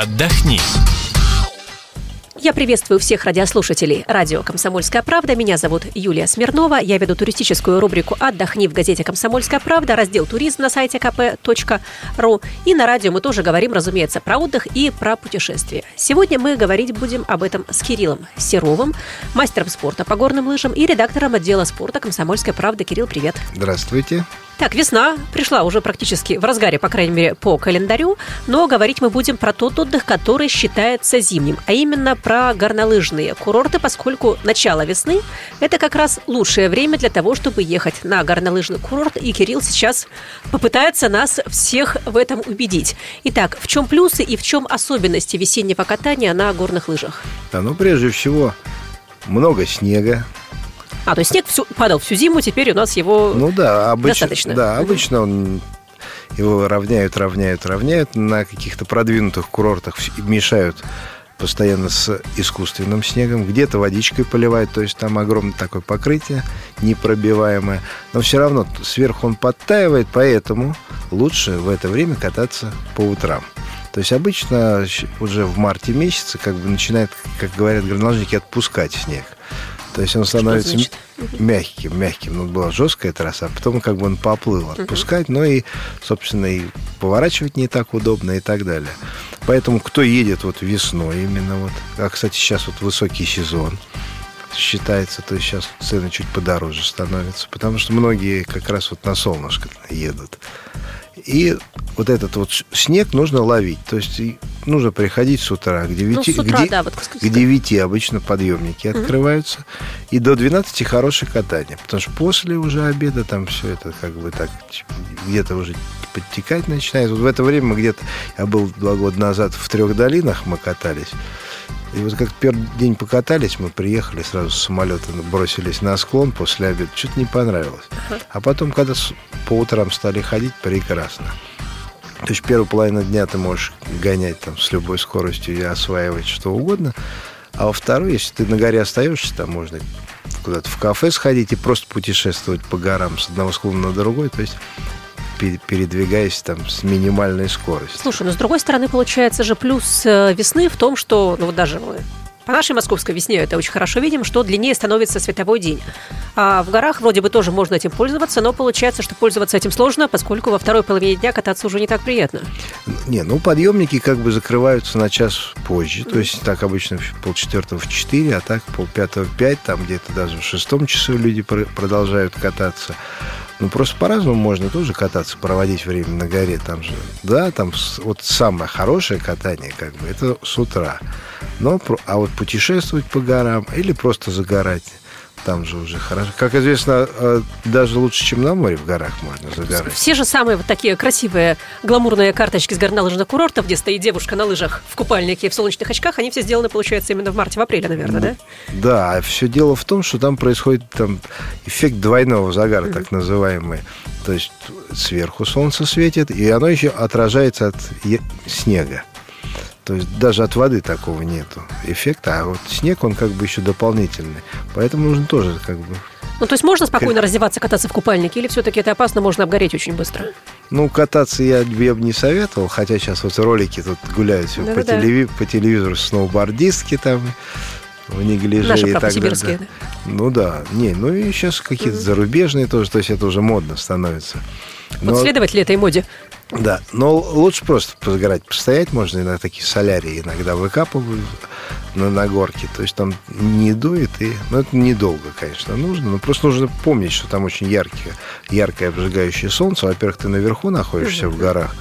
Отдохни. Я приветствую всех радиослушателей радио «Комсомольская правда». Меня зовут Юлия Смирнова. Я веду туристическую рубрику «Отдохни» в газете «Комсомольская правда», раздел «Туризм» на сайте kp.ru. И на радио мы тоже говорим, разумеется, про отдых и про путешествия. Сегодня мы говорить будем об этом с Кириллом Серовым, мастером спорта по горным лыжам и редактором отдела спорта «Комсомольская правда». Кирилл, привет. Здравствуйте. Так, весна пришла уже практически в разгаре, по крайней мере, по календарю, но говорить мы будем про тот отдых, который считается зимним, а именно про горнолыжные курорты, поскольку начало весны – это как раз лучшее время для того, чтобы ехать на горнолыжный курорт, и Кирилл сейчас попытается нас всех в этом убедить. Итак, в чем плюсы и в чем особенности весеннего катания на горных лыжах? Да, ну, прежде всего, много снега, а, то есть снег всю, падал всю зиму, теперь у нас его ну, да, обычно, достаточно. Да, обычно он его равняют, равняют, равняют. На каких-то продвинутых курортах мешают постоянно с искусственным снегом, где-то водичкой поливают, то есть там огромное такое покрытие непробиваемое, но все равно сверху он подтаивает, поэтому лучше в это время кататься по утрам. То есть обычно уже в марте месяце как бы начинает, как говорят горнолыжники, отпускать снег. То есть он становится мягким, мягким. Ну, была жесткая трасса, а потом как бы он поплыл отпускать, но и, собственно, и поворачивать не так удобно и так далее. Поэтому кто едет вот весной именно вот, а, кстати, сейчас вот высокий сезон, считается, то есть сейчас цены чуть подороже становятся, потому что многие как раз вот на солнышко едут. И вот этот вот снег нужно ловить. То есть нужно приходить с утра к 9, ну, утра, где, да, вот, к 9 обычно подъемники угу. открываются. И до 12 хорошее катание. Потому что после уже обеда там все это как бы так где-то уже подтекать начинает. Вот в это время мы где-то, я был два года назад в трех долинах, мы катались. И вот как первый день покатались, мы приехали сразу с самолета, бросились на склон после обеда. Что-то не понравилось. А потом, когда по утрам стали ходить, прекрасно. То есть первую половину дня ты можешь гонять там с любой скоростью и осваивать что угодно. А во вторую, если ты на горе остаешься, там можно куда-то в кафе сходить и просто путешествовать по горам с одного склона на другой. То есть передвигаясь там с минимальной скоростью. Слушай, но с другой стороны, получается же плюс э, весны в том, что, ну вот даже мы по нашей московской весне это очень хорошо видим, что длиннее становится световой день. А в горах вроде бы тоже можно этим пользоваться, но получается, что пользоваться этим сложно, поскольку во второй половине дня кататься уже не так приятно. Не, ну подъемники как бы закрываются на час позже. То есть так обычно в полчетвертого в четыре, а так полпятого в пять, там где-то даже в шестом часу люди продолжают кататься. Ну, просто по-разному можно тоже кататься, проводить время на горе. Там же, да, там вот самое хорошее катание, как бы, это с утра. Но, а вот путешествовать по горам или просто загорать там же уже хорошо. Как известно, э, даже лучше, чем на море в горах можно загорать. Все же самые вот такие красивые гламурные карточки с горнолыжных курортов, где стоит девушка на лыжах в купальнике и в солнечных очках, они все сделаны, получается, именно в марте, в апреле, наверное, ну, да? Да, а все дело в том, что там происходит там эффект двойного загара, mm-hmm. так называемый. То есть сверху солнце светит, и оно еще отражается от снега. То есть даже от воды такого нету эффекта, а вот снег, он как бы еще дополнительный. Поэтому нужно тоже как бы... Ну, то есть можно спокойно раздеваться, кататься в купальнике, или все-таки это опасно, можно обгореть очень быстро? Ну, кататься я, я бы не советовал, хотя сейчас вот ролики тут гуляют да, по, да. Телеви- по телевизору сноубордистки там, в неглиже Наши и так далее. Да. Ну да, не, ну и сейчас какие-то mm-hmm. зарубежные тоже, то есть это уже модно становится. Но... Вот следовать ли этой моде? Да, но лучше просто позагорать, постоять можно, иногда такие солярии иногда выкапывают на, на горке, то есть там не дует, и, ну, это недолго, конечно, нужно, но просто нужно помнить, что там очень яркое, яркое обжигающее солнце, во-первых, ты наверху находишься в горах,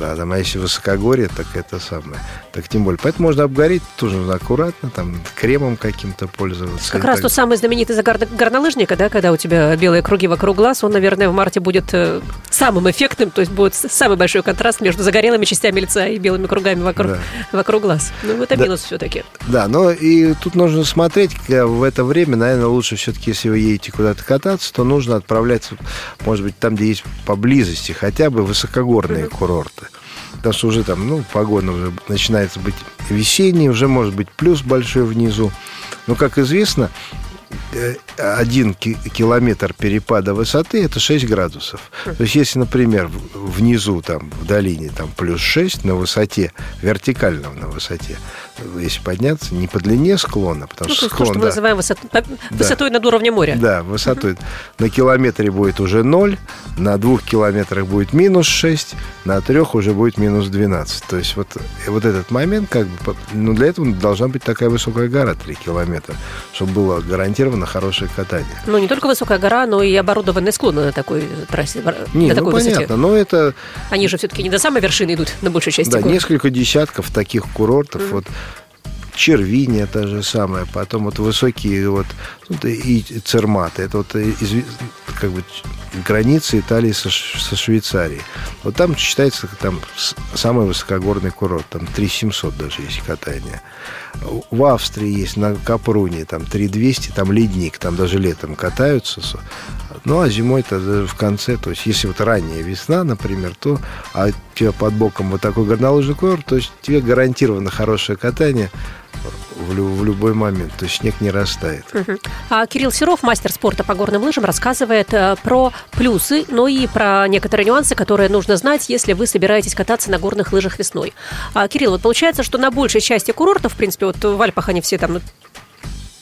да, там, а если высокогорье, так это самое. Так тем более. Поэтому можно обгореть тоже нужно аккуратно, там, кремом каким-то пользоваться. Как раз так. тот самый знаменитый загар горнолыжника, да, когда у тебя белые круги вокруг глаз, он, наверное, в марте будет э, самым эффектным, то есть будет самый большой контраст между загорелыми частями лица и белыми кругами вокруг, да. вокруг глаз. Ну, это да. минус все-таки. Да, но и тут нужно смотреть, в это время, наверное, лучше все-таки, если вы едете куда-то кататься, то нужно отправляться, может быть, там, где есть поблизости хотя бы высокогорные mm-hmm. курорты потому что уже там, ну, погода уже начинается быть весенней, уже может быть плюс большой внизу. Но, как известно, один километр перепада высоты это 6 градусов. То есть, если, например, внизу, там, в долине, там, плюс 6 на высоте, вертикально на высоте, если подняться, не по длине склона, потому ну, что склон, что мы да, называем высоту, высотой над уровнем моря. Да, высотой. На километре будет уже 0, на двух километрах будет минус 6, на трех уже будет минус 12. То есть вот, вот этот момент, как бы, ну, для этого должна быть такая высокая гора 3 километра, чтобы было гарантированно хорошее катание. Ну, не только высокая гора, но и оборудованные склоны на такой трассе, не, на ну, такой понятно, высоте. но это... Они же все-таки не до самой вершины идут, на большей части Да, гор. несколько десятков таких курортов. Мгм. Вот Червиния та же самая, потом вот высокие вот ну, и Церматы, это вот из, как бы границы Италии со, со Швейцарией. Вот там считается там самый высокогорный курорт, там 3700 даже есть катание. В Австрии есть на Капруне там 3200, там ледник, там даже летом катаются. Ну, а зимой-то даже в конце, то есть если вот ранняя весна, например, то а у тебя под боком вот такой горнолыжный курорт, то есть тебе гарантированно хорошее катание в, лю- в любой момент, то есть снег не растает. Мгм. А Кирилл Серов, мастер спорта по горным лыжам, рассказывает э, про плюсы, но и про некоторые нюансы, которые нужно знать, если вы собираетесь кататься на горных лыжах весной. А, Кирилл, вот получается, что на большей части курортов, в принципе, вот в Альпах они все там ну,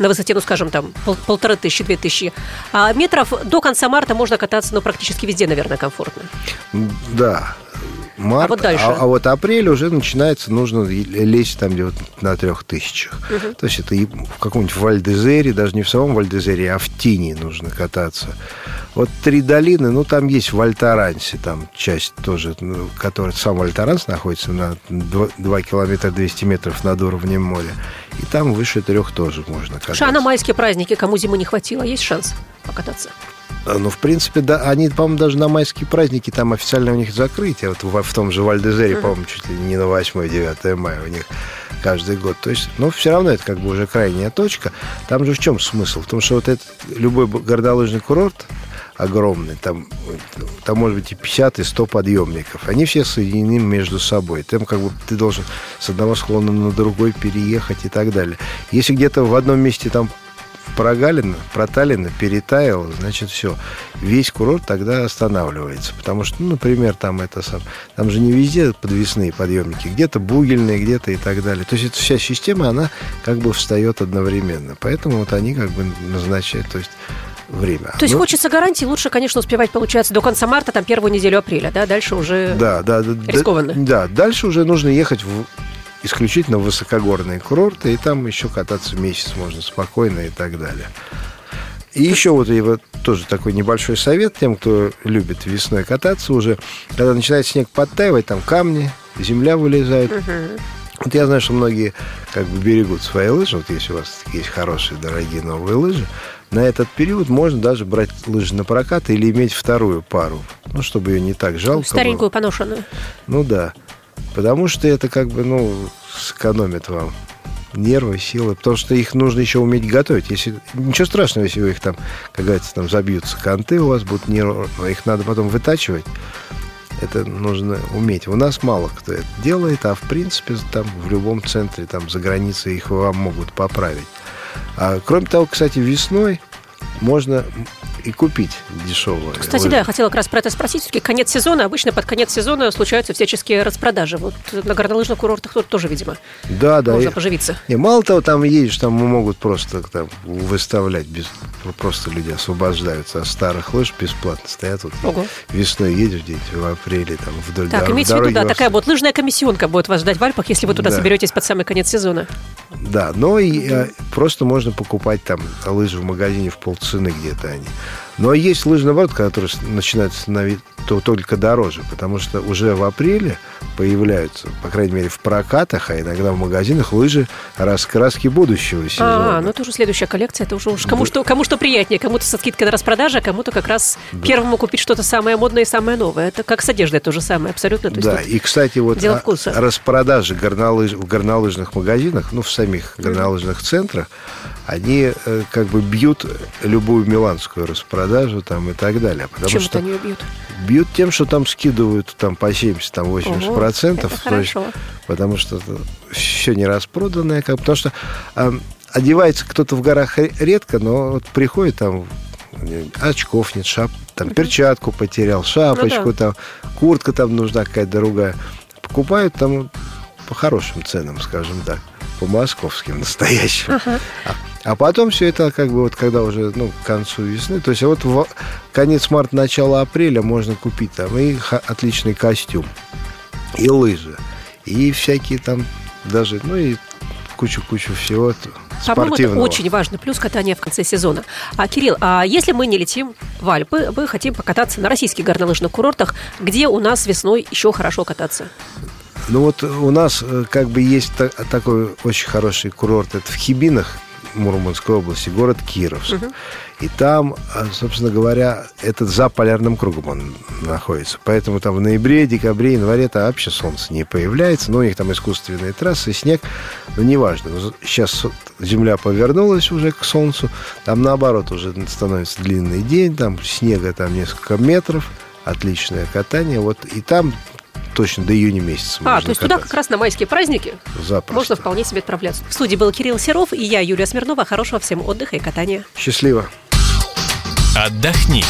на высоте, ну, скажем, там пол- полторы тысячи, две тысячи а метров, до конца марта можно кататься, ну, практически везде, наверное, комфортно. Да. Март, А вот дальше? а вот апрель уже начинается, нужно лезть там где вот на трех тысячах. То есть это и в каком-нибудь Вальдезере, даже не в самом Вальдезере, а в Тине нужно кататься. Вот три долины, ну там есть в Альтарансе, там часть тоже, ну, который сам Альтаранс находится на 2, километра 200 метров над уровнем моря. И там выше трех тоже можно кататься. Ша, на майские праздники, кому зимы не хватило, есть шанс покататься? А, Ну, в принципе, да, они, по-моему, даже на майские праздники, там официально у них закрытие. Вот в, в том же Вальдезере, по-моему, чуть ли не на 8-9 мая у них каждый год. То есть, но все равно это как бы уже крайняя точка. Там же в чем смысл? В том, что вот этот любой горнолыжный курорт огромный, там, там может быть и 50, и 100 подъемников. Они все соединены между собой. Там как бы ты должен с одного склона на другой переехать и так далее. Если где-то в одном месте там прогалина, проталина, перетаял, значит, все. Весь курорт тогда останавливается. Потому что, ну, например, там это сам, там же не везде подвесные подъемники, где-то бугельные, где-то и так далее. То есть эта вся система, она как бы встает одновременно. Поэтому вот они как бы назначают, то есть время. То есть Ну, хочется гарантии, лучше, конечно, успевать, получается, до конца марта, там, первую неделю апреля, да, дальше уже... Да, да, да. да, Рискованно. Да, дальше уже нужно ехать в исключительно высокогорные курорты, и там еще кататься месяц можно спокойно и так далее. И еще вот, и вот тоже такой небольшой совет тем, кто любит весной кататься уже, когда начинает снег подтаивать, там камни, земля вылезает. Вот я знаю, что многие как бы берегут свои лыжи, вот если у вас есть хорошие, дорогие новые лыжи, на этот период можно даже брать лыжи на прокат или иметь вторую пару, ну, чтобы ее не так жалко было. Старенькую поношенную. Ну да. Потому что это как бы, ну, сэкономит вам нервы, силы, потому что их нужно еще уметь готовить. Если ничего страшного, если вы их там, как говорится, там забьются канты, у вас будут нервы, их надо потом вытачивать. Это нужно уметь. У нас мало кто это делает, а в принципе там в любом центре, там за границей их вам могут поправить. А кроме того, кстати, весной можно и купить дешевое. Кстати, да, я хотела как раз про это спросить. Все-таки конец сезона, обычно под конец сезона случаются всяческие распродажи. Вот на горнолыжных курортах тут тоже, видимо, Да, да. можно и- поживиться. Не, мало того, там едешь, там могут просто там выставлять, без, просто люди освобождаются от старых лыж бесплатно. Стоят вот Ого. весной едешь где-нибудь в апреле там вдоль Так, дор- имейте в виду, да, такая вот лыжная комиссионка будет вас ждать в Альпах, если вы туда Да. соберетесь под самый конец сезона. Да, но и э, просто можно покупать там лыжи в магазине в полцены где-то они. Но есть лыжный ворот, который начинает становиться то только дороже, потому что уже в апреле появляются, по крайней мере, в прокатах, а иногда в магазинах лыжи раскраски будущего сезона. А, ну это уже следующая коллекция. Это уже уж кому, что, кому что приятнее. Кому-то со скидкой на распродаже, а кому-то как раз первому купить что-то самое модное и самое новое. Это как с одеждой то же самое, абсолютно. То Да, и, кстати, вот дело а- вкуса. распродажи горнолыж, в горнолыжных магазинах, ну, в самих горнолыжных центрах, они э, как бы бьют любую миланскую распродажу там и так далее. Потому Чем что они убьют? бьют тем, что там скидывают там по 70, там 80 Ого, процентов. Это хорошо. потому что все не распроданное. Как, потому что а, одевается кто-то в горах редко, но вот приходит там очков нет, шап, там перчатку потерял, шапочку ну, да. там, куртка там нужна какая-то другая. Покупают там по хорошим ценам, скажем так, по московским настоящим. Uh-huh. А, а потом все это как бы вот когда уже ну, к концу весны, то есть вот в конец марта, начало апреля можно купить там и отличный костюм, и лыжи, и всякие там даже, ну и кучу-кучу всего По-моему, это очень важный плюс катания в конце сезона. А, Кирилл, а если мы не летим в Альпы, мы хотим покататься на российских горнолыжных курортах, где у нас весной еще хорошо кататься? Ну вот у нас э, как бы есть такой очень хороший курорт, это в Хибинах, Мурманской области, город Кировск. Угу. И там, а, собственно говоря, это за полярным кругом он находится. Поэтому там в ноябре, декабре, январе это вообще солнце не появляется. Но у них там искусственные трассы, снег. Но неважно. Сейчас земля повернулась уже к солнцу. Там наоборот уже становится длинный день. Там снега там несколько метров. Отличное катание. Вот и там точно до июня месяца. А, то есть кататься. туда как раз на майские праздники Запросто. можно вполне себе отправляться. В студии был Кирилл Серов и я, Юлия Смирнова. Хорошего всем отдыха и катания. Счастливо. Отдохни.